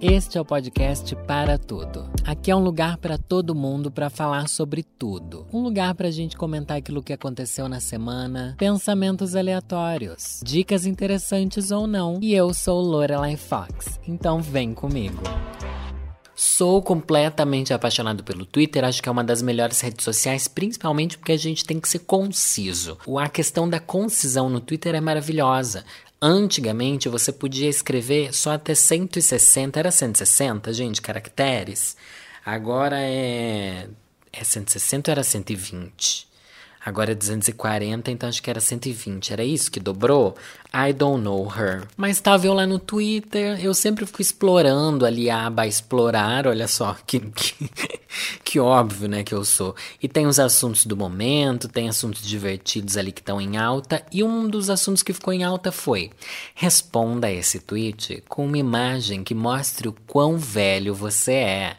Este é o podcast Para Tudo. Aqui é um lugar para todo mundo para falar sobre tudo. Um lugar para a gente comentar aquilo que aconteceu na semana, pensamentos aleatórios, dicas interessantes ou não. E eu sou Lorelai Fox, então vem comigo. Sou completamente apaixonado pelo Twitter, acho que é uma das melhores redes sociais, principalmente porque a gente tem que ser conciso. A questão da concisão no Twitter é maravilhosa. Antigamente você podia escrever só até 160, era 160, gente, caracteres. Agora é é 160 ou era 120? Agora é 240, então acho que era 120. Era isso que dobrou? I don't know her. Mas estava eu lá no Twitter, eu sempre fico explorando ali a aba explorar, olha só, que, que, que óbvio, né, que eu sou. E tem os assuntos do momento, tem assuntos divertidos ali que estão em alta, e um dos assuntos que ficou em alta foi: responda a esse tweet com uma imagem que mostre o quão velho você é.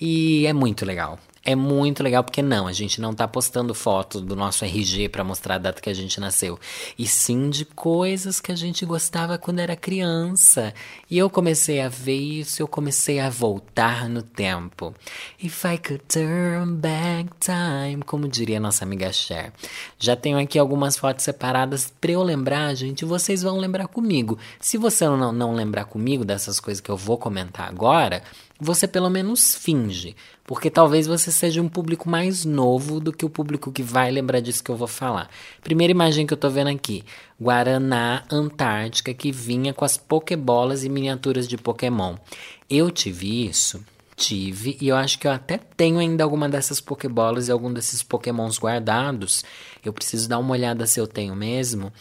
E é muito legal é muito legal porque não, a gente não tá postando foto do nosso RG para mostrar a data que a gente nasceu, e sim de coisas que a gente gostava quando era criança. E eu comecei a ver isso, eu comecei a voltar no tempo. If I could turn back time, como diria nossa amiga Cher. Já tenho aqui algumas fotos separadas para eu lembrar, gente, vocês vão lembrar comigo. Se você não, não lembrar comigo dessas coisas que eu vou comentar agora, você pelo menos finge, porque talvez você seja um público mais novo do que o público que vai lembrar disso que eu vou falar. Primeira imagem que eu tô vendo aqui: Guaraná Antártica que vinha com as pokebolas e miniaturas de Pokémon. Eu tive isso, tive, e eu acho que eu até tenho ainda alguma dessas pokebolas e algum desses Pokémons guardados. Eu preciso dar uma olhada se eu tenho mesmo.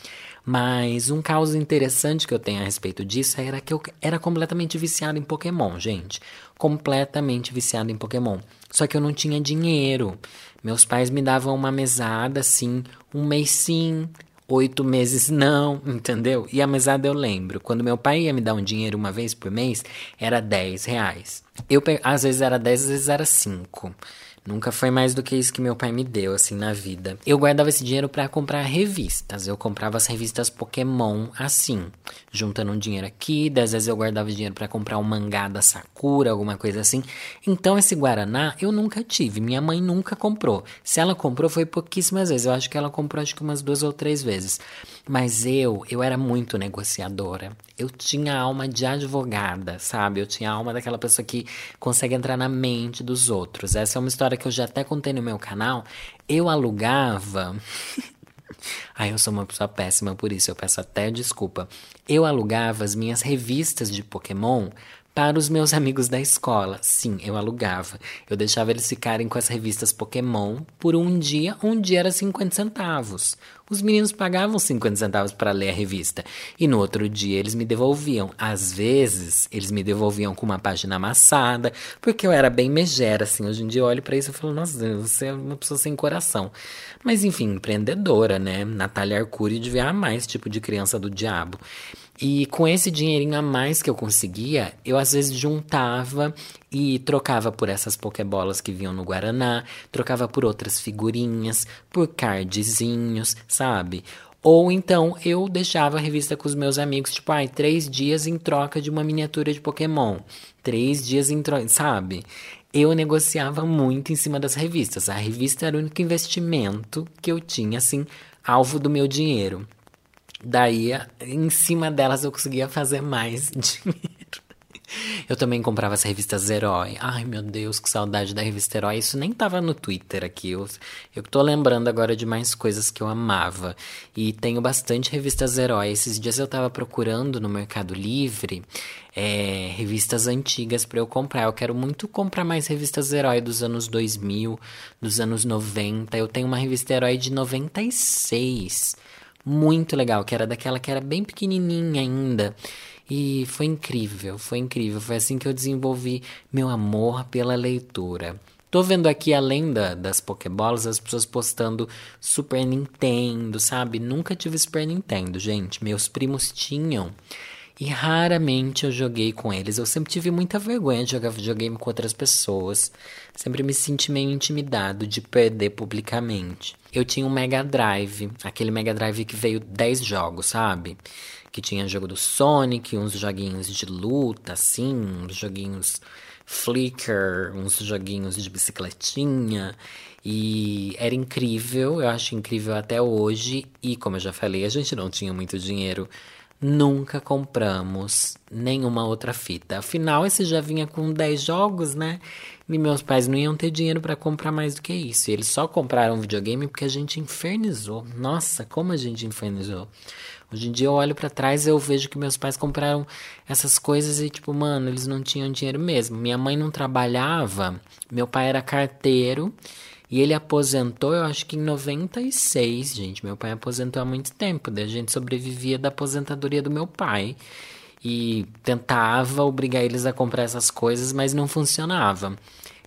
Mas um caso interessante que eu tenho a respeito disso era que eu era completamente viciado em Pokémon, gente. Completamente viciado em Pokémon. Só que eu não tinha dinheiro. Meus pais me davam uma mesada assim, um mês sim, oito meses não, entendeu? E a mesada eu lembro. Quando meu pai ia me dar um dinheiro uma vez por mês, era 10 reais. Eu, às vezes era 10, às vezes era 5. Nunca foi mais do que isso que meu pai me deu, assim, na vida. Eu guardava esse dinheiro para comprar revistas. Eu comprava as revistas Pokémon assim, juntando um dinheiro aqui. Às vezes eu guardava dinheiro para comprar um mangá da Sakura, alguma coisa assim. Então esse Guaraná eu nunca tive. Minha mãe nunca comprou. Se ela comprou, foi pouquíssimas vezes. Eu acho que ela comprou acho que umas duas ou três vezes. Mas eu, eu era muito negociadora. Eu tinha alma de advogada, sabe? Eu tinha alma daquela pessoa que consegue entrar na mente dos outros. Essa é uma história que eu já até contei no meu canal. Eu alugava. Ai, eu sou uma pessoa péssima por isso, eu peço até desculpa. Eu alugava as minhas revistas de Pokémon para os meus amigos da escola. Sim, eu alugava. Eu deixava eles ficarem com as revistas Pokémon por um dia. Um dia era 50 centavos. Os meninos pagavam 50 centavos para ler a revista. E no outro dia eles me devolviam. Às vezes, eles me devolviam com uma página amassada, porque eu era bem megera, assim. Hoje em dia eu olho para isso e falo, nossa, você é uma pessoa sem coração. Mas enfim, empreendedora, né? Natália Arcuri devia amar esse tipo de criança do diabo. E com esse dinheirinho a mais que eu conseguia, eu às vezes juntava e trocava por essas pokebolas que vinham no Guaraná, trocava por outras figurinhas, por cardzinhos, sabe? Ou então eu deixava a revista com os meus amigos, tipo, ai, três dias em troca de uma miniatura de Pokémon. Três dias em troca, sabe? Eu negociava muito em cima das revistas. A revista era o único investimento que eu tinha, assim, alvo do meu dinheiro. Daí, em cima delas, eu conseguia fazer mais dinheiro. Eu também comprava as revistas Herói. Ai, meu Deus, que saudade da revista Herói. Isso nem tava no Twitter aqui. Eu, eu tô lembrando agora de mais coisas que eu amava. E tenho bastante revistas Herói. Esses dias eu tava procurando no Mercado Livre é, revistas antigas para eu comprar. Eu quero muito comprar mais revistas Herói dos anos 2000, dos anos 90. Eu tenho uma revista Herói de 96 muito legal, que era daquela que era bem pequenininha ainda. E foi incrível, foi incrível. Foi assim que eu desenvolvi meu amor pela leitura. Tô vendo aqui, além da, das Pokébolas, as pessoas postando Super Nintendo, sabe? Nunca tive Super Nintendo, gente. Meus primos tinham. E raramente eu joguei com eles. Eu sempre tive muita vergonha de jogar videogame com outras pessoas. Sempre me senti meio intimidado de perder publicamente. Eu tinha um Mega Drive, aquele Mega Drive que veio 10 jogos, sabe? Que tinha jogo do Sonic, uns joguinhos de luta, assim, uns joguinhos Flickr, uns joguinhos de bicicletinha. E era incrível, eu acho incrível até hoje. E como eu já falei, a gente não tinha muito dinheiro nunca compramos nenhuma outra fita. Afinal, esse já vinha com 10 jogos, né? E meus pais não iam ter dinheiro para comprar mais do que isso. E eles só compraram videogame porque a gente infernizou. Nossa, como a gente infernizou. Hoje em dia eu olho para trás e eu vejo que meus pais compraram essas coisas e tipo, mano, eles não tinham dinheiro mesmo. Minha mãe não trabalhava, meu pai era carteiro e ele aposentou, eu acho que em 96, gente. Meu pai aposentou há muito tempo. Daí a gente sobrevivia da aposentadoria do meu pai. E tentava obrigar eles a comprar essas coisas, mas não funcionava.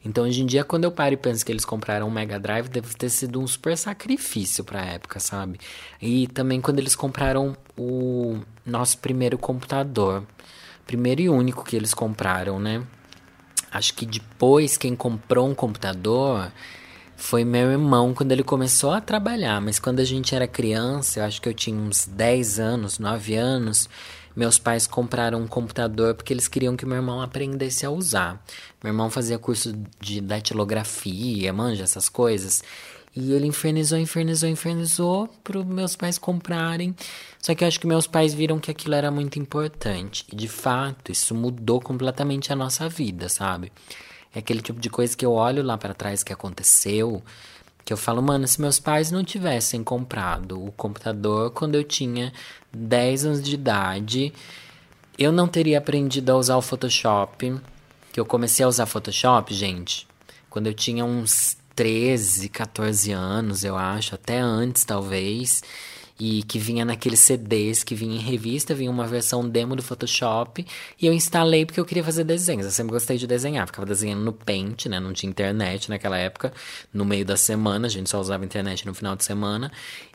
Então hoje em dia, quando eu paro e penso que eles compraram um Mega Drive, deve ter sido um super sacrifício pra época, sabe? E também quando eles compraram o nosso primeiro computador. Primeiro e único que eles compraram, né? Acho que depois quem comprou um computador foi meu irmão quando ele começou a trabalhar, mas quando a gente era criança, eu acho que eu tinha uns 10 anos, 9 anos, meus pais compraram um computador porque eles queriam que meu irmão aprendesse a usar. Meu irmão fazia curso de datilografia, manja essas coisas. E ele infernizou, infernizou, infernizou para meus pais comprarem. Só que eu acho que meus pais viram que aquilo era muito importante. E de fato, isso mudou completamente a nossa vida, sabe? É aquele tipo de coisa que eu olho lá para trás que aconteceu, que eu falo, mano, se meus pais não tivessem comprado o computador quando eu tinha 10 anos de idade, eu não teria aprendido a usar o Photoshop. Que eu comecei a usar Photoshop, gente, quando eu tinha uns 13, 14 anos, eu acho, até antes talvez e que vinha naqueles CDs que vinha em revista, vinha uma versão demo do Photoshop e eu instalei porque eu queria fazer desenhos. Eu sempre gostei de desenhar, ficava desenhando no Paint, né? Não tinha internet naquela época, no meio da semana, a gente só usava internet no final de semana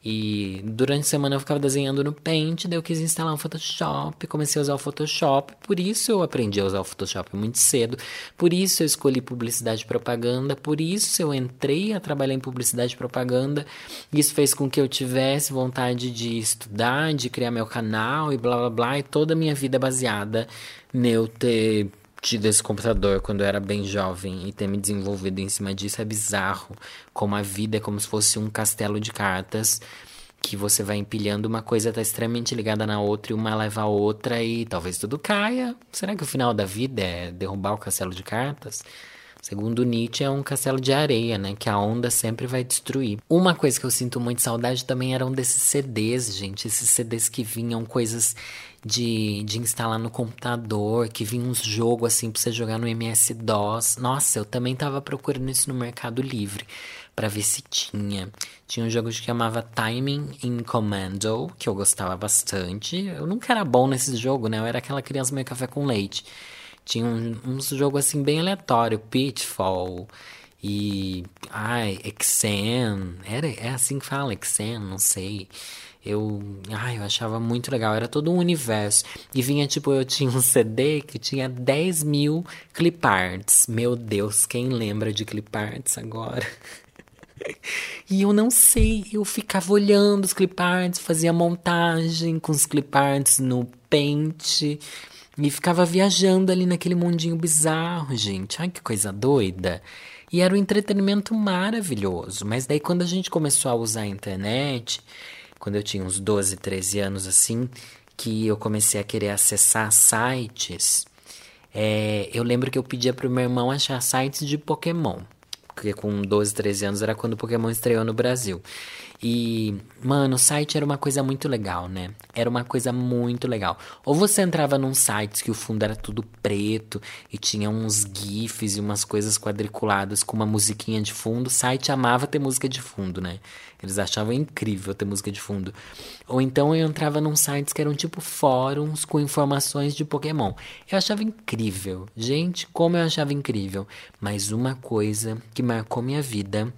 e durante a semana eu ficava desenhando no Paint, daí eu quis instalar um Photoshop, comecei a usar o Photoshop, por isso eu aprendi a usar o Photoshop muito cedo, por isso eu escolhi publicidade e propaganda, por isso eu entrei a trabalhar em publicidade e propaganda. Isso fez com que eu tivesse vontade de estudar, de criar meu canal e blá blá blá, e toda a minha vida baseada neu ter tido esse computador quando eu era bem jovem e ter me desenvolvido em cima disso é bizarro. Como a vida é como se fosse um castelo de cartas que você vai empilhando uma coisa está extremamente ligada na outra e uma leva a outra e talvez tudo caia. Será que o final da vida é derrubar o castelo de cartas? Segundo Nietzsche, é um castelo de areia, né? Que a onda sempre vai destruir. Uma coisa que eu sinto muito saudade também eram desses CDs, gente. Esses CDs que vinham coisas de, de instalar no computador, que vinha uns jogos assim pra você jogar no MS-DOS. Nossa, eu também tava procurando isso no Mercado Livre para ver se tinha. Tinha um jogo que chamava Timing in Commando, que eu gostava bastante. Eu nunca era bom nesse jogo, né? Eu era aquela criança meio café com leite. Tinha um, uns jogos assim bem aleatório, Pitfall e ai, Exen, era é assim que fala, Exen, não sei. Eu, ai, eu achava muito legal, era todo um universo. E vinha, tipo, eu tinha um CD que tinha 10 mil cliparts. Meu Deus, quem lembra de cliparts agora? E eu não sei, eu ficava olhando os cliparts, fazia montagem com os cliparts no Paint. E ficava viajando ali naquele mundinho bizarro, gente. Ai, que coisa doida. E era um entretenimento maravilhoso. Mas daí, quando a gente começou a usar a internet, quando eu tinha uns 12, 13 anos assim, que eu comecei a querer acessar sites, é, eu lembro que eu pedia pro meu irmão achar sites de Pokémon. Porque com 12, 13 anos era quando o Pokémon estreou no Brasil. E, mano, o site era uma coisa muito legal, né? Era uma coisa muito legal. Ou você entrava num site que o fundo era tudo preto e tinha uns GIFs e umas coisas quadriculadas com uma musiquinha de fundo. O site amava ter música de fundo, né? Eles achavam incrível ter música de fundo. Ou então eu entrava num sites que eram tipo fóruns com informações de Pokémon. Eu achava incrível. Gente, como eu achava incrível. Mas uma coisa que marcou minha vida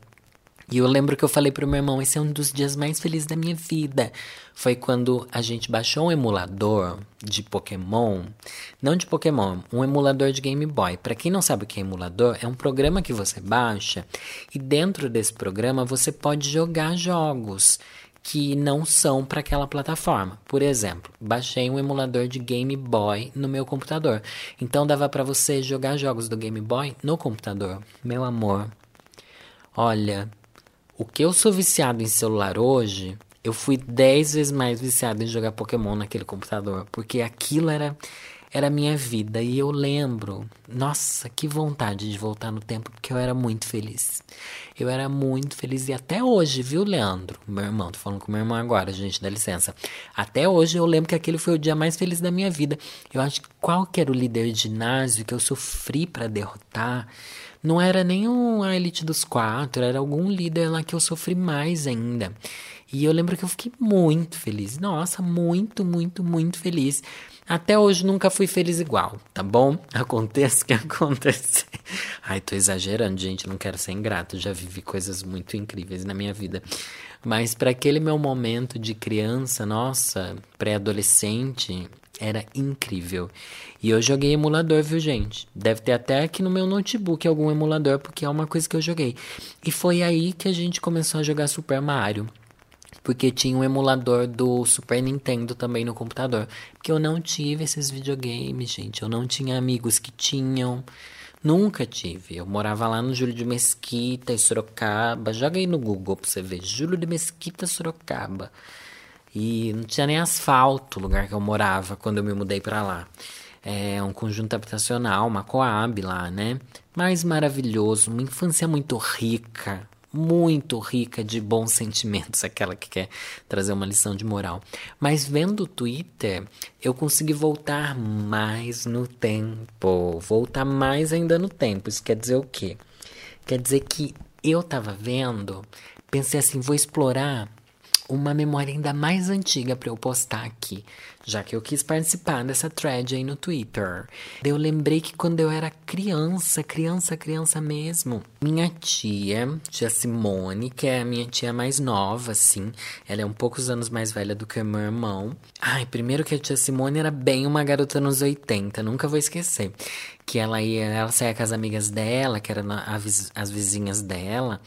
E eu lembro que eu falei pro meu irmão: esse é um dos dias mais felizes da minha vida. Foi quando a gente baixou um emulador de Pokémon. Não de Pokémon, um emulador de Game Boy. Para quem não sabe o que é emulador, é um programa que você baixa e dentro desse programa você pode jogar jogos que não são para aquela plataforma. Por exemplo, baixei um emulador de Game Boy no meu computador. Então dava para você jogar jogos do Game Boy no computador. Meu amor, olha, o que eu sou viciado em celular hoje, eu fui 10 vezes mais viciado em jogar Pokémon naquele computador, porque aquilo era era minha vida. E eu lembro, nossa, que vontade de voltar no tempo, porque eu era muito feliz. Eu era muito feliz. E até hoje, viu, Leandro? Meu irmão, tô falando com meu irmão agora, gente, dá licença. Até hoje eu lembro que aquele foi o dia mais feliz da minha vida. Eu acho que qual que era o líder de ginásio que eu sofri para derrotar? Não era nem a elite dos quatro, era algum líder lá que eu sofri mais ainda. E eu lembro que eu fiquei muito feliz. Nossa, muito, muito, muito feliz. Até hoje nunca fui feliz igual, tá bom? Aconteça o que acontecer. Ai, tô exagerando, gente, não quero ser ingrato, já vivi coisas muito incríveis na minha vida. Mas para aquele meu momento de criança, nossa, pré-adolescente, era incrível. E eu joguei emulador, viu, gente? Deve ter até aqui no meu notebook algum emulador, porque é uma coisa que eu joguei. E foi aí que a gente começou a jogar Super Mario porque tinha um emulador do Super Nintendo também no computador. Porque eu não tive esses videogames, gente. Eu não tinha amigos que tinham. Nunca tive. Eu morava lá no Júlio de Mesquita, em Sorocaba. Joga aí no Google pra você ver. Júlio de Mesquita, Sorocaba. E não tinha nem asfalto o lugar que eu morava quando eu me mudei para lá. É um conjunto habitacional, uma Coab lá, né? Mas maravilhoso, uma infância muito rica, muito rica de bons sentimentos, aquela que quer trazer uma lição de moral. Mas vendo o Twitter, eu consegui voltar mais no tempo, voltar mais ainda no tempo. Isso quer dizer o quê? Quer dizer que eu tava vendo, pensei assim, vou explorar uma memória ainda mais antiga para eu postar aqui, já que eu quis participar dessa thread aí no Twitter. Eu lembrei que quando eu era criança, criança, criança mesmo, minha tia, tia Simone, que é a minha tia mais nova, assim, ela é um poucos anos mais velha do que meu irmão. Ai, primeiro que a tia Simone era bem uma garota nos 80, nunca vou esquecer. Que ela ia, ela saía com as amigas dela, que eram as vizinhas dela.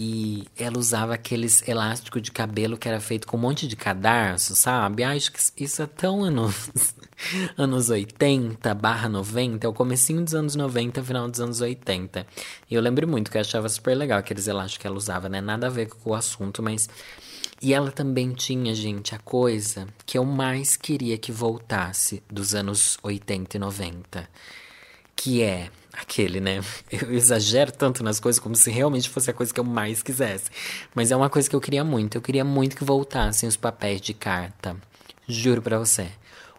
E ela usava aqueles elásticos de cabelo que era feito com um monte de cadarço, sabe? Acho que isso é tão anos, anos 80 barra 90, é o comecinho dos anos 90, final dos anos 80. E eu lembro muito que eu achava super legal aqueles elásticos que ela usava, né? Nada a ver com o assunto, mas... E ela também tinha, gente, a coisa que eu mais queria que voltasse dos anos 80 e 90. Que é aquele, né? Eu exagero tanto nas coisas como se realmente fosse a coisa que eu mais quisesse. Mas é uma coisa que eu queria muito. Eu queria muito que voltassem os papéis de carta. Juro para você.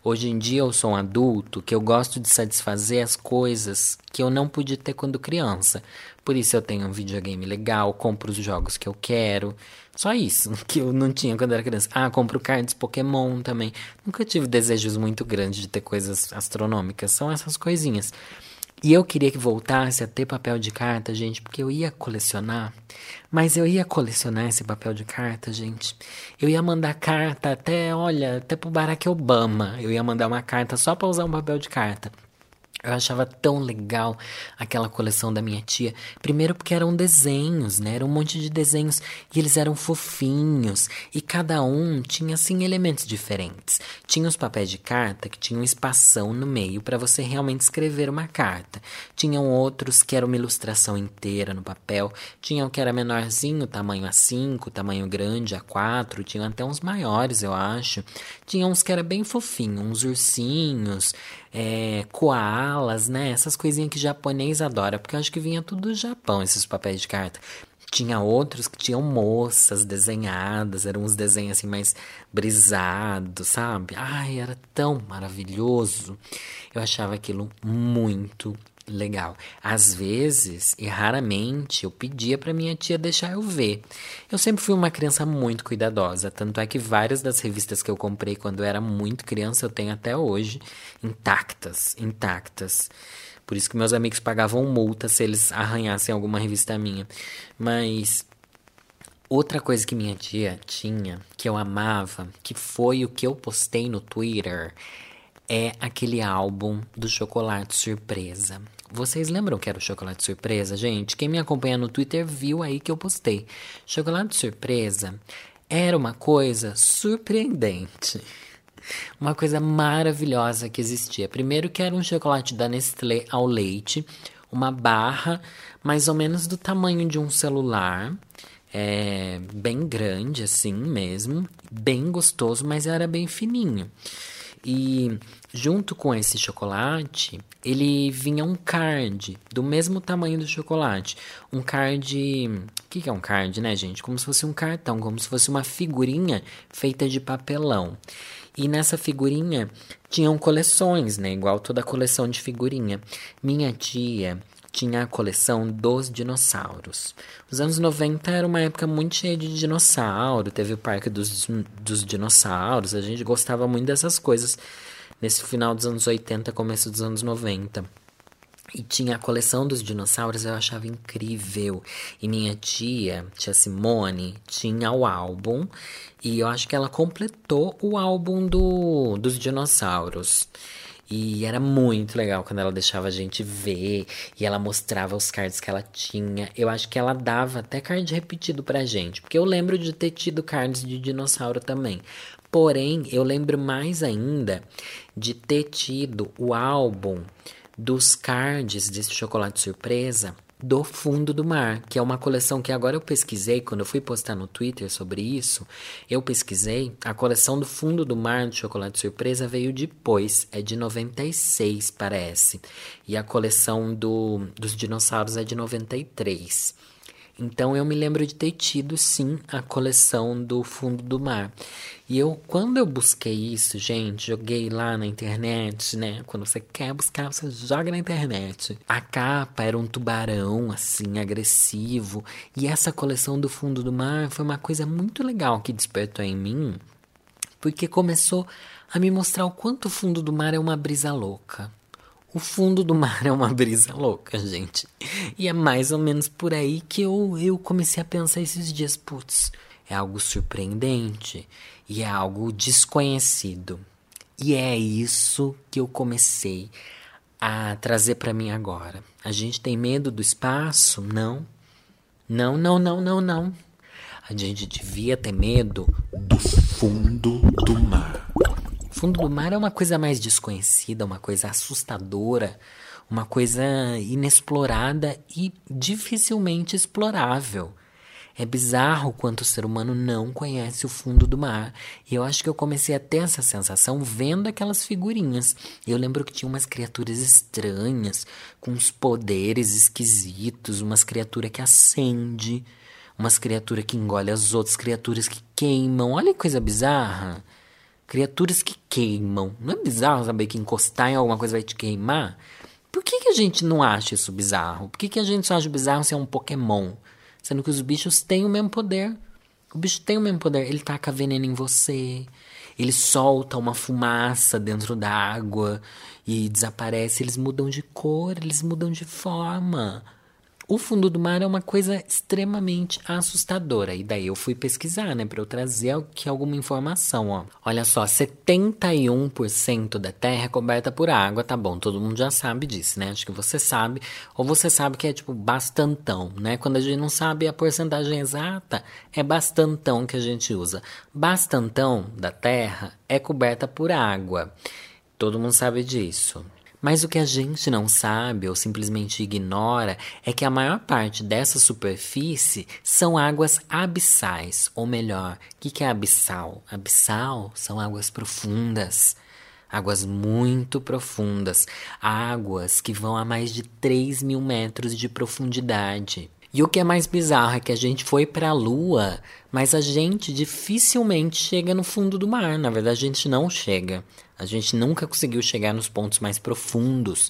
Hoje em dia eu sou um adulto que eu gosto de satisfazer as coisas que eu não pude ter quando criança. Por isso eu tenho um videogame legal, compro os jogos que eu quero. Só isso que eu não tinha quando era criança. Ah, compro cards Pokémon também. Nunca tive desejos muito grandes de ter coisas astronômicas. São essas coisinhas. E eu queria que voltasse a ter papel de carta, gente, porque eu ia colecionar. Mas eu ia colecionar esse papel de carta, gente. Eu ia mandar carta até, olha, até pro Barack Obama. Eu ia mandar uma carta só para usar um papel de carta. Eu achava tão legal aquela coleção da minha tia. Primeiro porque eram desenhos, né? Era um monte de desenhos e eles eram fofinhos e cada um tinha assim elementos diferentes. Tinha os papéis de carta que tinham um espação no meio para você realmente escrever uma carta. Tinham outros que era uma ilustração inteira no papel. Tinham que era menorzinho, tamanho A5, tamanho grande A4, tinham até uns maiores, eu acho. Tinha uns que era bem fofinho, uns ursinhos, é, koalas, né? Essas coisinhas que japonês adora, porque eu acho que vinha tudo do Japão, esses papéis de carta. Tinha outros que tinham moças desenhadas, eram uns desenhos assim mais brisados, sabe? Ai, era tão maravilhoso. Eu achava aquilo muito legal. Às vezes, e raramente, eu pedia para minha tia deixar eu ver. Eu sempre fui uma criança muito cuidadosa, tanto é que várias das revistas que eu comprei quando eu era muito criança eu tenho até hoje intactas, intactas. Por isso que meus amigos pagavam multa se eles arranhassem alguma revista minha. Mas Outra coisa que minha tia tinha, que eu amava, que foi o que eu postei no Twitter, é aquele álbum do chocolate surpresa. Vocês lembram que era o chocolate surpresa, gente? Quem me acompanha no Twitter viu aí que eu postei. Chocolate surpresa era uma coisa surpreendente. Uma coisa maravilhosa que existia. Primeiro que era um chocolate da Nestlé ao leite, uma barra mais ou menos do tamanho de um celular, é, bem grande assim mesmo, bem gostoso, mas era bem fininho. E junto com esse chocolate, ele vinha um card do mesmo tamanho do chocolate. Um card. O que, é um card, né, gente? Como se fosse um cartão, como se fosse uma figurinha feita de papelão. E nessa figurinha tinham coleções, né? Igual toda coleção de figurinha. Minha tia tinha a coleção dos dinossauros. Os anos 90 era uma época muito cheia de dinossauro, teve o Parque dos, dos Dinossauros, a gente gostava muito dessas coisas nesse final dos anos 80, começo dos anos 90. E tinha a coleção dos dinossauros, eu achava incrível. E minha tia, tia Simone, tinha o álbum. E eu acho que ela completou o álbum do, dos dinossauros. E era muito legal quando ela deixava a gente ver e ela mostrava os cards que ela tinha. Eu acho que ela dava até card repetido pra gente, porque eu lembro de ter tido cards de dinossauro também. Porém, eu lembro mais ainda de ter tido o álbum dos cards desse chocolate surpresa do Fundo do Mar, que é uma coleção que agora eu pesquisei, quando eu fui postar no Twitter sobre isso, eu pesquisei, a coleção do Fundo do Mar do Chocolate Surpresa veio depois, é de 96, parece. E a coleção do, dos dinossauros é de 93. Então eu me lembro de ter tido sim a coleção do fundo do mar. E eu, quando eu busquei isso, gente, joguei lá na internet, né? Quando você quer buscar, você joga na internet. A capa era um tubarão, assim, agressivo. E essa coleção do fundo do mar foi uma coisa muito legal que despertou em mim, porque começou a me mostrar o quanto o fundo do mar é uma brisa louca. O fundo do mar é uma brisa louca, gente. E é mais ou menos por aí que eu, eu comecei a pensar esses dias, putz, é algo surpreendente e é algo desconhecido. E é isso que eu comecei a trazer para mim agora. A gente tem medo do espaço? Não. Não, não, não, não, não. A gente devia ter medo do fundo do mar fundo do mar é uma coisa mais desconhecida, uma coisa assustadora, uma coisa inexplorada e dificilmente explorável. É bizarro quanto o ser humano não conhece o fundo do mar. E eu acho que eu comecei a ter essa sensação vendo aquelas figurinhas. Eu lembro que tinha umas criaturas estranhas, com uns poderes esquisitos, umas criaturas que acende, umas criaturas que engolem as outras criaturas que queimam. Olha que coisa bizarra. Criaturas que queimam. Não é bizarro saber que encostar em alguma coisa vai te queimar? Por que, que a gente não acha isso bizarro? Por que, que a gente só acha bizarro se é um Pokémon? Sendo que os bichos têm o mesmo poder. O bicho tem o mesmo poder. Ele taca veneno em você. Ele solta uma fumaça dentro da água e desaparece. Eles mudam de cor, eles mudam de forma. O fundo do mar é uma coisa extremamente assustadora. E daí eu fui pesquisar, né, para eu trazer aqui alguma informação, ó. Olha só, 71% da Terra é coberta por água, tá bom? Todo mundo já sabe disso, né? Acho que você sabe, ou você sabe que é tipo bastantão, né? Quando a gente não sabe a porcentagem exata, é bastantão que a gente usa. Bastantão da Terra é coberta por água. Todo mundo sabe disso. Mas o que a gente não sabe ou simplesmente ignora é que a maior parte dessa superfície são águas abissais, ou melhor, o que, que é abissal? Abissal são águas profundas, águas muito profundas, águas que vão a mais de 3 mil metros de profundidade. E o que é mais bizarro é que a gente foi para a Lua, mas a gente dificilmente chega no fundo do mar. Na verdade, a gente não chega. A gente nunca conseguiu chegar nos pontos mais profundos.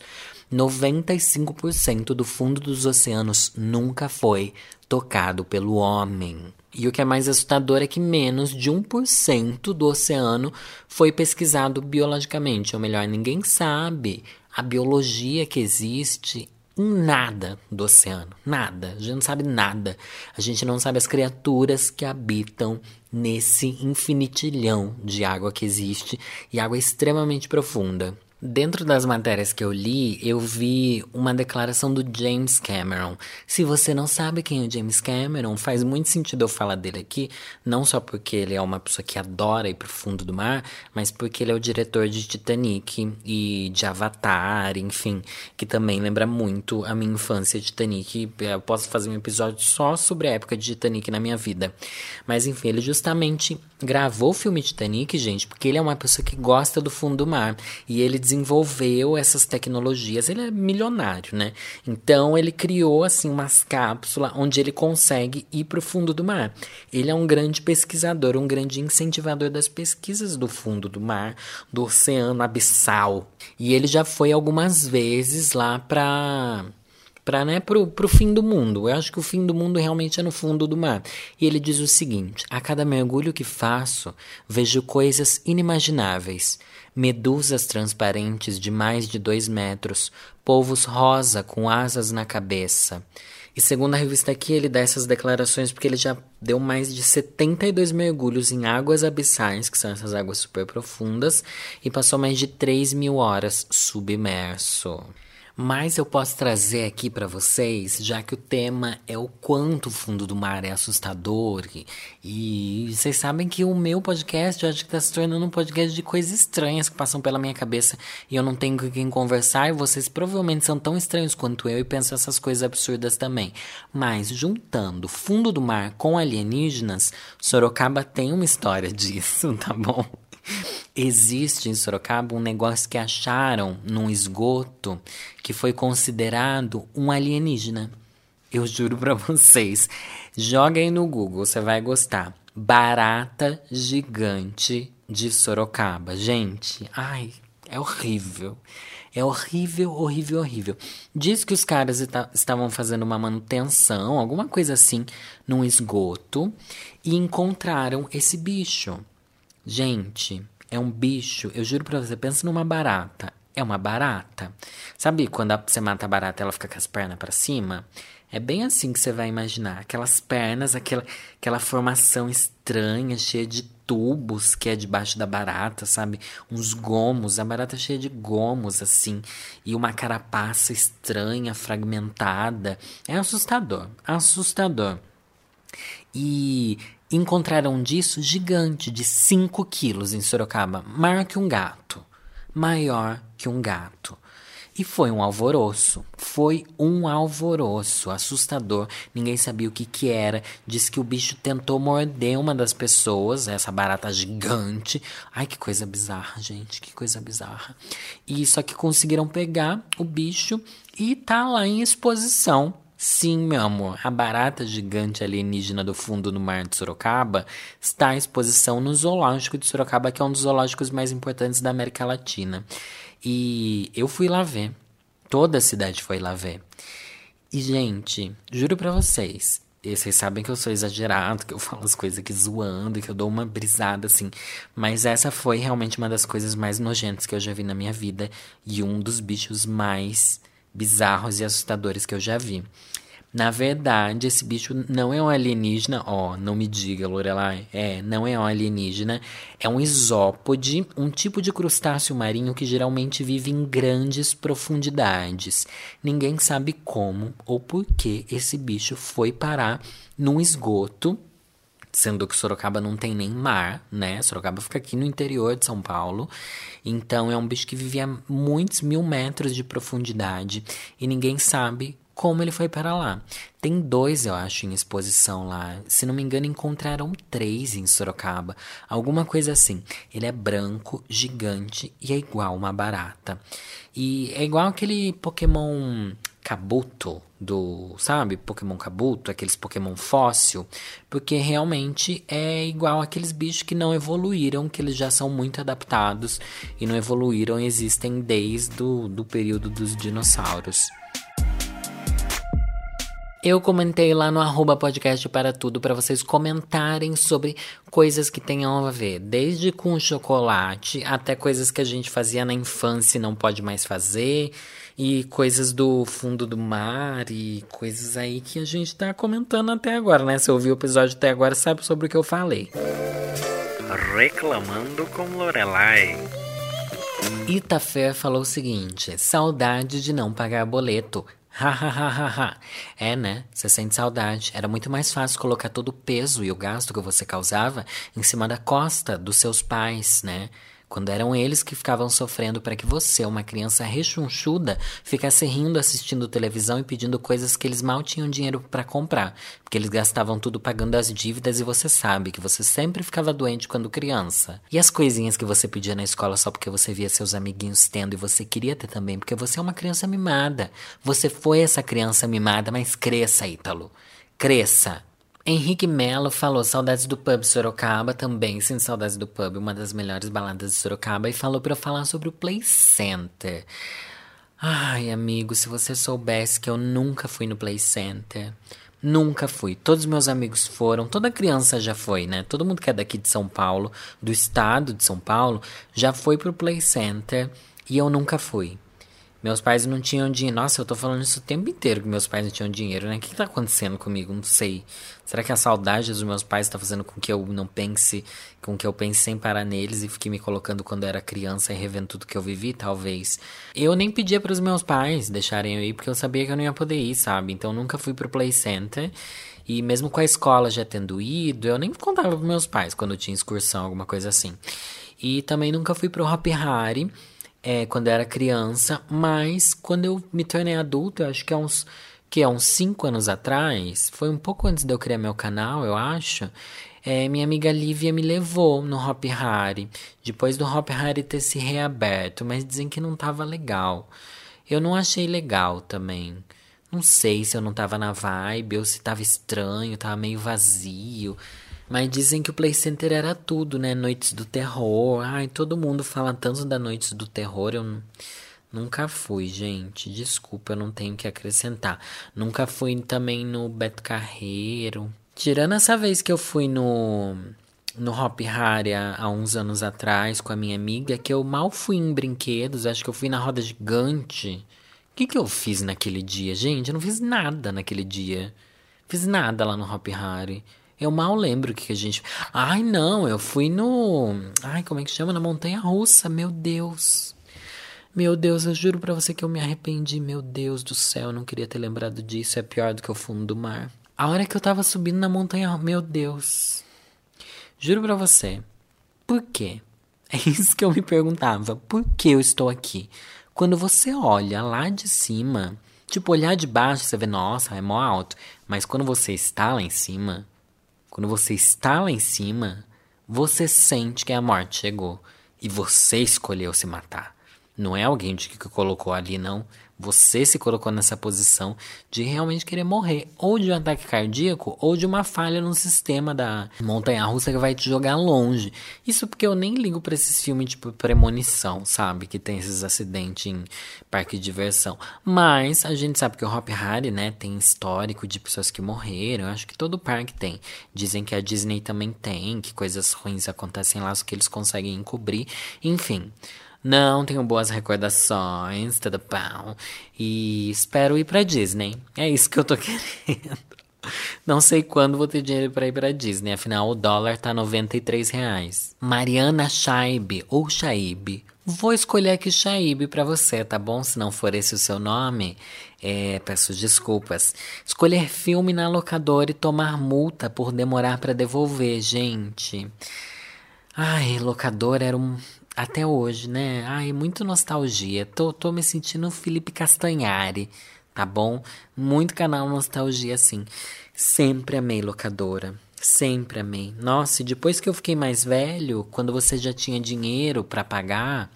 95% do fundo dos oceanos nunca foi tocado pelo homem. E o que é mais assustador é que menos de 1% do oceano foi pesquisado biologicamente. Ou melhor, ninguém sabe a biologia que existe nada do oceano, nada. A gente não sabe nada. A gente não sabe as criaturas que habitam nesse infinitilhão de água que existe e água extremamente profunda. Dentro das matérias que eu li, eu vi uma declaração do James Cameron. Se você não sabe quem é o James Cameron, faz muito sentido eu falar dele aqui, não só porque ele é uma pessoa que adora ir pro fundo do mar, mas porque ele é o diretor de Titanic e de Avatar, enfim, que também lembra muito a minha infância Titanic. Eu posso fazer um episódio só sobre a época de Titanic na minha vida. Mas enfim, ele justamente gravou o filme Titanic, gente, porque ele é uma pessoa que gosta do fundo do mar e ele desenvolveu essas tecnologias. Ele é milionário, né? Então ele criou assim umas cápsulas onde ele consegue ir para o fundo do mar. Ele é um grande pesquisador, um grande incentivador das pesquisas do fundo do mar, do oceano abissal. E ele já foi algumas vezes lá para para né, pro, pro fim do mundo. Eu acho que o fim do mundo realmente é no fundo do mar. E ele diz o seguinte: a cada mergulho que faço, vejo coisas inimagináveis medusas transparentes de mais de dois metros, polvos rosa com asas na cabeça. E segundo a revista aqui, ele dá essas declarações porque ele já deu mais de 72 mergulhos em águas abissais, que são essas águas super profundas, e passou mais de 3 mil horas submerso. Mas eu posso trazer aqui para vocês, já que o tema é o quanto o fundo do mar é assustador. E, e vocês sabem que o meu podcast, que está se tornando um podcast de coisas estranhas que passam pela minha cabeça e eu não tenho com quem conversar. E vocês provavelmente são tão estranhos quanto eu e pensam essas coisas absurdas também. Mas juntando fundo do mar com alienígenas, Sorocaba tem uma história disso, tá bom? Existe em Sorocaba um negócio que acharam num esgoto que foi considerado um alienígena. Eu juro para vocês. Joguem no Google, você vai gostar. Barata gigante de Sorocaba. Gente, ai, é horrível. É horrível, horrível, horrível. Diz que os caras estavam fazendo uma manutenção, alguma coisa assim, num esgoto e encontraram esse bicho. Gente, é um bicho, eu juro pra você, pensa numa barata. É uma barata. Sabe quando você mata a barata ela fica com as pernas para cima? É bem assim que você vai imaginar. Aquelas pernas, aquela, aquela formação estranha, cheia de tubos que é debaixo da barata, sabe? Uns gomos, a barata cheia de gomos, assim. E uma carapaça estranha, fragmentada. É assustador, assustador. E encontraram um disso gigante de 5 quilos em Sorocaba, maior que um gato. Maior que um gato. E foi um alvoroço. Foi um alvoroço assustador. Ninguém sabia o que que era. Diz que o bicho tentou morder uma das pessoas, essa barata gigante. Ai, que coisa bizarra, gente, que coisa bizarra. E só que conseguiram pegar o bicho e tá lá em exposição Sim, meu amor, a barata gigante alienígena do fundo do mar de Sorocaba está à exposição no Zoológico de Sorocaba, que é um dos zoológicos mais importantes da América Latina. E eu fui lá ver. Toda a cidade foi lá ver. E, gente, juro pra vocês, e vocês sabem que eu sou exagerado, que eu falo as coisas aqui zoando, que eu dou uma brisada assim. Mas essa foi realmente uma das coisas mais nojentas que eu já vi na minha vida e um dos bichos mais bizarros e assustadores que eu já vi. Na verdade, esse bicho não é um alienígena, ó, oh, não me diga, Lorelai. É, não é um alienígena, é um isópode, um tipo de crustáceo marinho que geralmente vive em grandes profundidades. Ninguém sabe como ou por que esse bicho foi parar num esgoto sendo que Sorocaba não tem nem mar, né? Sorocaba fica aqui no interior de São Paulo. Então é um bicho que vivia muitos mil metros de profundidade e ninguém sabe como ele foi para lá. Tem dois, eu acho, em exposição lá. Se não me engano, encontraram três em Sorocaba. Alguma coisa assim. Ele é branco, gigante e é igual uma barata. E é igual aquele Pokémon Kabuto do, sabe, Pokémon Kabuto, aqueles Pokémon fóssil, porque realmente é igual aqueles bichos que não evoluíram, que eles já são muito adaptados e não evoluíram, existem desde o do período dos dinossauros. Eu comentei lá no arroba podcast para tudo para vocês comentarem sobre coisas que tenham a ver, desde com chocolate até coisas que a gente fazia na infância e não pode mais fazer, e coisas do fundo do mar e coisas aí que a gente tá comentando até agora, né? Se ouviu o episódio até agora, sabe sobre o que eu falei. Reclamando com Lorelai. Itafé falou o seguinte: saudade de não pagar boleto. Hahaha. é, né? Você sente saudade. Era muito mais fácil colocar todo o peso e o gasto que você causava em cima da costa dos seus pais, né? Quando eram eles que ficavam sofrendo para que você, uma criança rechonchuda, ficasse rindo assistindo televisão e pedindo coisas que eles mal tinham dinheiro para comprar, porque eles gastavam tudo pagando as dívidas e você sabe que você sempre ficava doente quando criança. E as coisinhas que você pedia na escola só porque você via seus amiguinhos tendo e você queria ter também, porque você é uma criança mimada. Você foi essa criança mimada, mas cresça, Ítalo. Cresça. Henrique Melo falou saudades do pub Sorocaba, também sem saudades do pub, uma das melhores baladas de Sorocaba, e falou para eu falar sobre o Play Center. Ai, amigo, se você soubesse que eu nunca fui no Play Center. Nunca fui. Todos meus amigos foram, toda criança já foi, né? Todo mundo que é daqui de São Paulo, do estado de São Paulo, já foi pro Play Center e eu nunca fui. Meus pais não tinham dinheiro. Nossa, eu tô falando isso o tempo inteiro que meus pais não tinham dinheiro, né? O que, que tá acontecendo comigo? Não sei. Será que a saudade dos meus pais tá fazendo com que eu não pense, com que eu pense sem parar neles e fique me colocando quando eu era criança e revendo tudo que eu vivi? Talvez. Eu nem pedia para os meus pais deixarem eu ir porque eu sabia que eu não ia poder ir, sabe? Então nunca fui pro Play Center. E mesmo com a escola já tendo ido, eu nem contava pros meus pais quando eu tinha excursão, alguma coisa assim. E também nunca fui pro Hop Harry é, quando eu era criança, mas quando eu me tornei adulto, eu acho que é uns que é uns 5 anos atrás, foi um pouco antes de eu criar meu canal, eu acho. É, minha amiga Lívia me levou no Hop Harry, depois do Hop Harry ter se reaberto, mas dizem que não tava legal. Eu não achei legal também. Não sei se eu não tava na vibe ou se tava estranho, tava meio vazio. Mas dizem que o Play Center era tudo, né? Noites do terror. Ai, todo mundo fala tanto da Noites do Terror. Eu nunca fui, gente. Desculpa, eu não tenho que acrescentar. Nunca fui também no Beto Carreiro. Tirando essa vez que eu fui no no Hop Harry há, uns anos atrás com a minha amiga, que eu mal fui em brinquedos, acho que eu fui na roda gigante. O que, que eu fiz naquele dia, gente? Eu não fiz nada naquele dia. Fiz nada lá no Hop Harry. Eu mal lembro o que, que a gente. Ai, não, eu fui no. Ai, como é que chama? Na Montanha Russa, meu Deus. Meu Deus, eu juro para você que eu me arrependi. Meu Deus do céu, eu não queria ter lembrado disso. É pior do que o fundo do mar. A hora que eu tava subindo na montanha, meu Deus. Juro para você. Por quê? É isso que eu me perguntava. Por que eu estou aqui? Quando você olha lá de cima, tipo, olhar de baixo, você vê, nossa, é mó alto. Mas quando você está lá em cima, quando você está lá em cima, você sente que a morte chegou e você escolheu se matar. Não é alguém que colocou ali, não. Você se colocou nessa posição de realmente querer morrer, ou de um ataque cardíaco, ou de uma falha no sistema da montanha russa que vai te jogar longe. Isso porque eu nem ligo para esses filmes tipo premonição, sabe? Que tem esses acidentes em parque de diversão. Mas a gente sabe que o Hop Harry, né, tem histórico de pessoas que morreram. Eu acho que todo parque tem. Dizem que a Disney também tem, que coisas ruins acontecem lá, só que eles conseguem encobrir. Enfim. Não tenho boas recordações, tudo bom. E espero ir pra Disney. É isso que eu tô querendo. Não sei quando vou ter dinheiro para ir pra Disney, afinal o dólar tá 93 reais. Mariana Shaib, ou Shaib. Vou escolher aqui Shaib para você, tá bom? Se não for esse o seu nome, é, peço desculpas. Escolher filme na locadora e tomar multa por demorar para devolver, gente. Ai, locadora era um, até hoje, né? Ai, muito nostalgia. Tô, tô me sentindo Felipe Castanhari, tá bom? Muito canal nostalgia, assim. Sempre amei locadora. Sempre amei. Nossa, e depois que eu fiquei mais velho, quando você já tinha dinheiro para pagar,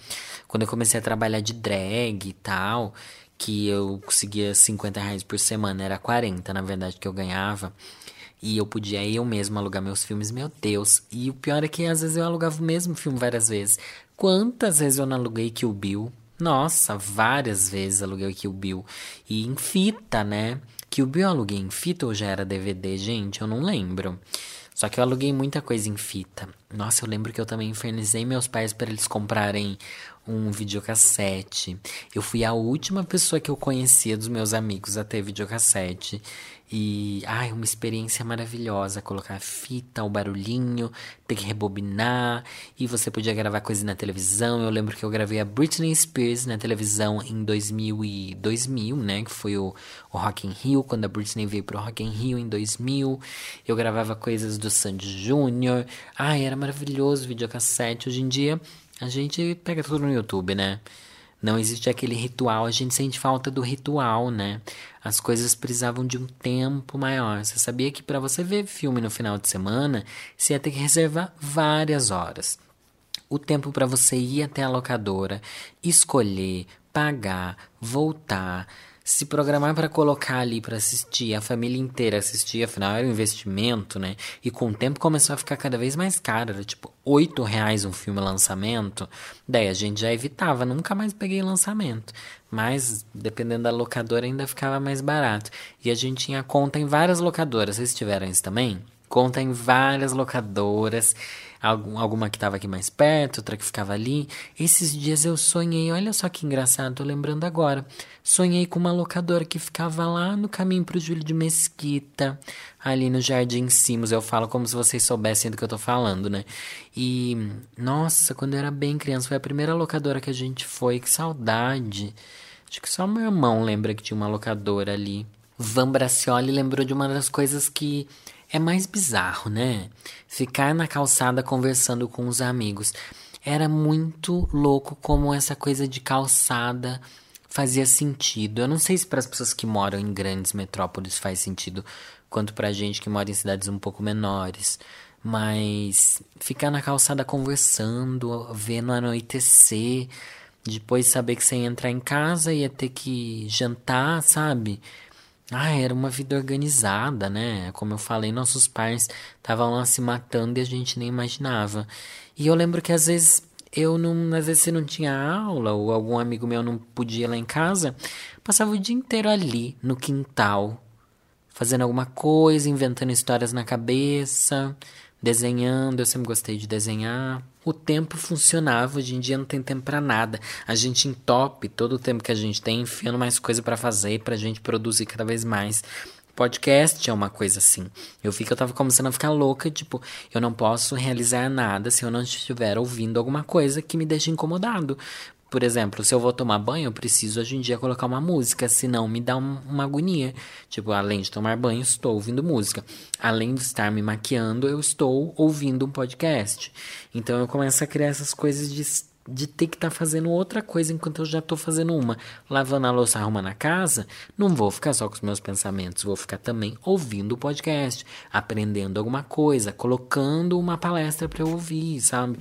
quando eu comecei a trabalhar de drag e tal, que eu conseguia 50 reais por semana, era 40 na verdade que eu ganhava. E eu podia eu mesmo alugar meus filmes, meu Deus. E o pior é que às vezes eu alugava o mesmo filme várias vezes. Quantas vezes eu não aluguei Kill Bill? Nossa, várias vezes aluguei Kill Bill. E em fita, né? O Bio eu aluguei em fita ou já era DVD, gente? Eu não lembro. Só que eu aluguei muita coisa em fita. Nossa, eu lembro que eu também infernizei meus pais para eles comprarem um videocassete. Eu fui a última pessoa que eu conhecia dos meus amigos a ter videocassete. E, ai, uma experiência maravilhosa. Colocar fita, o barulhinho, ter que rebobinar. E você podia gravar coisas na televisão. Eu lembro que eu gravei a Britney Spears na televisão em 2000, e 2000 né? Que foi o, o Rock in Rio, quando a Britney veio pro Rock in Rio em 2000. Eu gravava coisas do Sandy Júnior. Ai, era maravilhoso o videocassete. Hoje em dia, a gente pega tudo no YouTube, né? Não existe aquele ritual, a gente sente falta do ritual, né? As coisas precisavam de um tempo maior. Você sabia que para você ver filme no final de semana, você ia ter que reservar várias horas. O tempo para você ir até a locadora, escolher, pagar, voltar, se programar para colocar ali para assistir, a família inteira assistir, afinal era um investimento, né? E com o tempo começou a ficar cada vez mais caro, era tipo oito reais um filme lançamento. Daí a gente já evitava, nunca mais peguei lançamento. Mas dependendo da locadora ainda ficava mais barato. E a gente tinha conta em várias locadoras. Vocês tiveram isso também? Conta em várias locadoras alguma que estava aqui mais perto, outra que ficava ali. Esses dias eu sonhei, olha só que engraçado, tô lembrando agora. Sonhei com uma locadora que ficava lá no caminho pro Júlio de Mesquita, ali no Jardim Simos. Eu falo como se vocês soubessem do que eu tô falando, né? E, nossa, quando eu era bem criança, foi a primeira locadora que a gente foi, que saudade. Acho que só meu irmão lembra que tinha uma locadora ali. Van Bracioli lembrou de uma das coisas que é mais bizarro, né? Ficar na calçada conversando com os amigos. Era muito louco como essa coisa de calçada fazia sentido. Eu não sei se para as pessoas que moram em grandes metrópoles faz sentido, quanto para a gente que mora em cidades um pouco menores. Mas ficar na calçada conversando, vendo anoitecer, depois saber que você ia entrar em casa e ia ter que jantar, sabe? Ah, era uma vida organizada, né? Como eu falei, nossos pais estavam lá se matando e a gente nem imaginava. E eu lembro que às vezes eu não, às vezes não tinha aula ou algum amigo meu não podia ir lá em casa, passava o dia inteiro ali no quintal, fazendo alguma coisa, inventando histórias na cabeça, desenhando. Eu sempre gostei de desenhar o tempo funcionava. Hoje em dia não tem tempo para nada. A gente entope todo o tempo que a gente tem, enfiando mais coisa para fazer, pra gente produzir cada vez mais. Podcast é uma coisa assim. Eu fico, eu tava começando a ficar louca, tipo, eu não posso realizar nada se eu não estiver ouvindo alguma coisa que me deixe incomodado. Por exemplo, se eu vou tomar banho, eu preciso hoje em dia colocar uma música, senão me dá um, uma agonia. Tipo, além de tomar banho, estou ouvindo música. Além de estar me maquiando, eu estou ouvindo um podcast. Então eu começo a criar essas coisas de, de ter que estar tá fazendo outra coisa enquanto eu já estou fazendo uma. Lavando a louça, arrumando a casa, não vou ficar só com os meus pensamentos, vou ficar também ouvindo o podcast, aprendendo alguma coisa, colocando uma palestra para eu ouvir, sabe?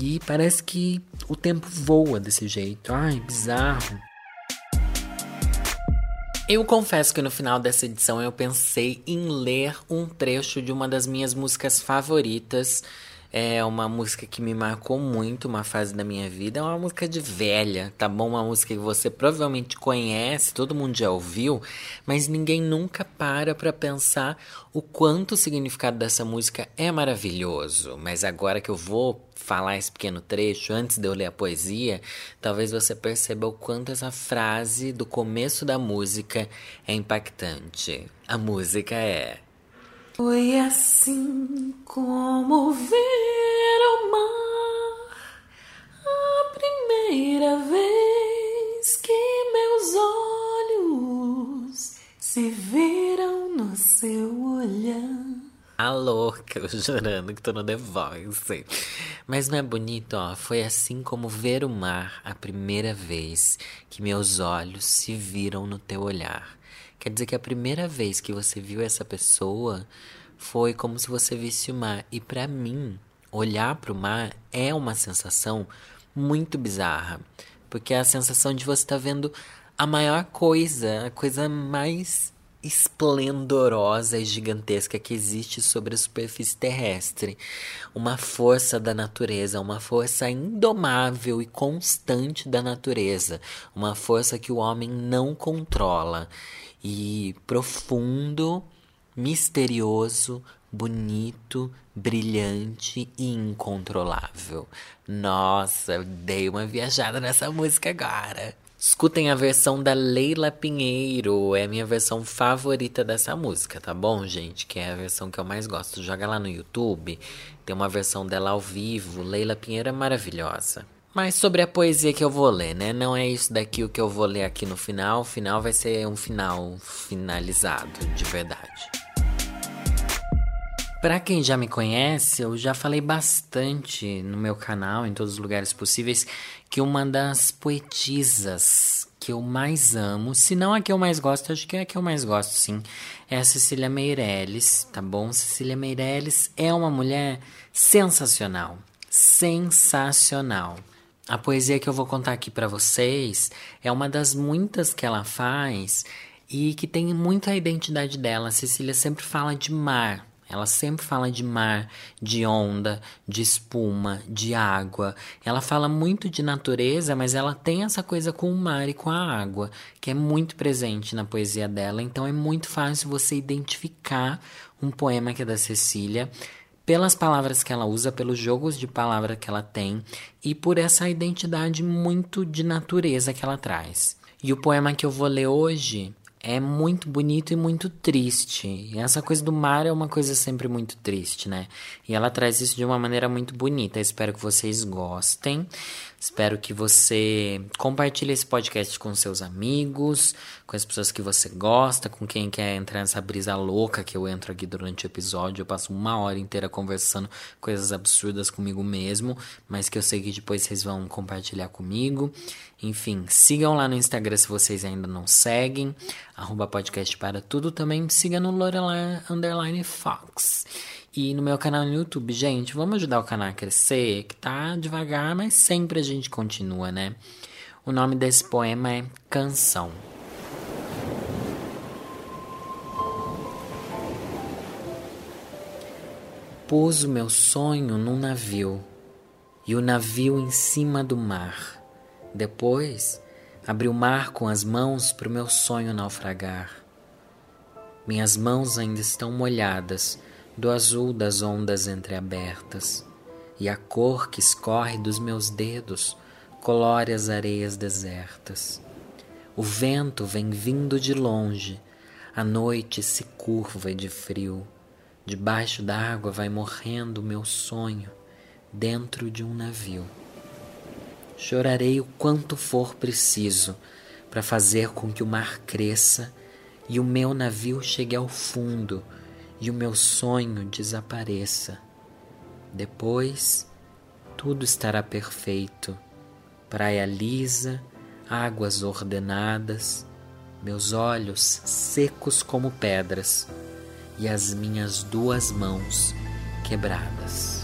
E parece que o tempo voa desse jeito. Ai, bizarro. Eu confesso que no final dessa edição eu pensei em ler um trecho de uma das minhas músicas favoritas é uma música que me marcou muito uma fase da minha vida. É uma música de velha, tá bom? Uma música que você provavelmente conhece, todo mundo já ouviu, mas ninguém nunca para pra pensar o quanto o significado dessa música é maravilhoso. Mas agora que eu vou falar esse pequeno trecho, antes de eu ler a poesia, talvez você perceba o quanto essa frase do começo da música é impactante. A música é. Foi assim como ver o mar a primeira vez que meus olhos se viram no seu olhar. A louca, eu jurando que tô no The Voice. Mas não é bonito, ó. Foi assim como ver o mar a primeira vez que meus olhos se viram no teu olhar. Quer dizer que a primeira vez que você viu essa pessoa foi como se você visse o mar. E para mim, olhar para o mar é uma sensação muito bizarra, porque é a sensação de você estar tá vendo a maior coisa, a coisa mais esplendorosa e gigantesca que existe sobre a superfície terrestre. Uma força da natureza, uma força indomável e constante da natureza, uma força que o homem não controla. E profundo, misterioso, bonito, brilhante e incontrolável. Nossa, dei uma viajada nessa música agora. Escutem a versão da Leila Pinheiro, é a minha versão favorita dessa música, tá bom, gente? Que é a versão que eu mais gosto. Joga lá no YouTube, tem uma versão dela ao vivo. Leila Pinheiro é maravilhosa. Mas sobre a poesia que eu vou ler, né? Não é isso daqui o que eu vou ler aqui no final. O final vai ser um final finalizado, de verdade. Para quem já me conhece, eu já falei bastante no meu canal, em todos os lugares possíveis, que uma das poetisas que eu mais amo, se não a que eu mais gosto, acho que é a que eu mais gosto, sim, é a Cecília Meirelles, tá bom? Cecília Meirelles é uma mulher sensacional, sensacional. A poesia que eu vou contar aqui para vocês é uma das muitas que ela faz e que tem muito a identidade dela. A Cecília sempre fala de mar, ela sempre fala de mar, de onda, de espuma, de água. Ela fala muito de natureza, mas ela tem essa coisa com o mar e com a água, que é muito presente na poesia dela. Então é muito fácil você identificar um poema que é da Cecília pelas palavras que ela usa, pelos jogos de palavra que ela tem e por essa identidade muito de natureza que ela traz. E o poema que eu vou ler hoje é muito bonito e muito triste. E essa coisa do mar é uma coisa sempre muito triste, né? E ela traz isso de uma maneira muito bonita. espero que vocês gostem. Espero que você compartilhe esse podcast com seus amigos, com as pessoas que você gosta, com quem quer entrar nessa brisa louca que eu entro aqui durante o episódio. Eu passo uma hora inteira conversando coisas absurdas comigo mesmo, mas que eu sei que depois vocês vão compartilhar comigo. Enfim, sigam lá no Instagram se vocês ainda não seguem. Arroba podcast para tudo. Também siga no Lorelai Underline Fox e no meu canal no YouTube. Gente, vamos ajudar o canal a crescer, que tá devagar, mas sempre a gente continua, né? O nome desse poema é Canção. Pus o meu sonho num navio e o navio em cima do mar. Depois, abri o mar com as mãos para o meu sonho naufragar. Minhas mãos ainda estão molhadas do azul das ondas entreabertas, e a cor que escorre dos meus dedos colore as areias desertas. O vento vem vindo de longe, a noite se curva de frio. Debaixo d'água vai morrendo o meu sonho, dentro de um navio. Chorarei o quanto for preciso para fazer com que o mar cresça e o meu navio chegue ao fundo e o meu sonho desapareça. Depois, tudo estará perfeito. Praia lisa, águas ordenadas, meus olhos secos como pedras e as minhas duas mãos quebradas.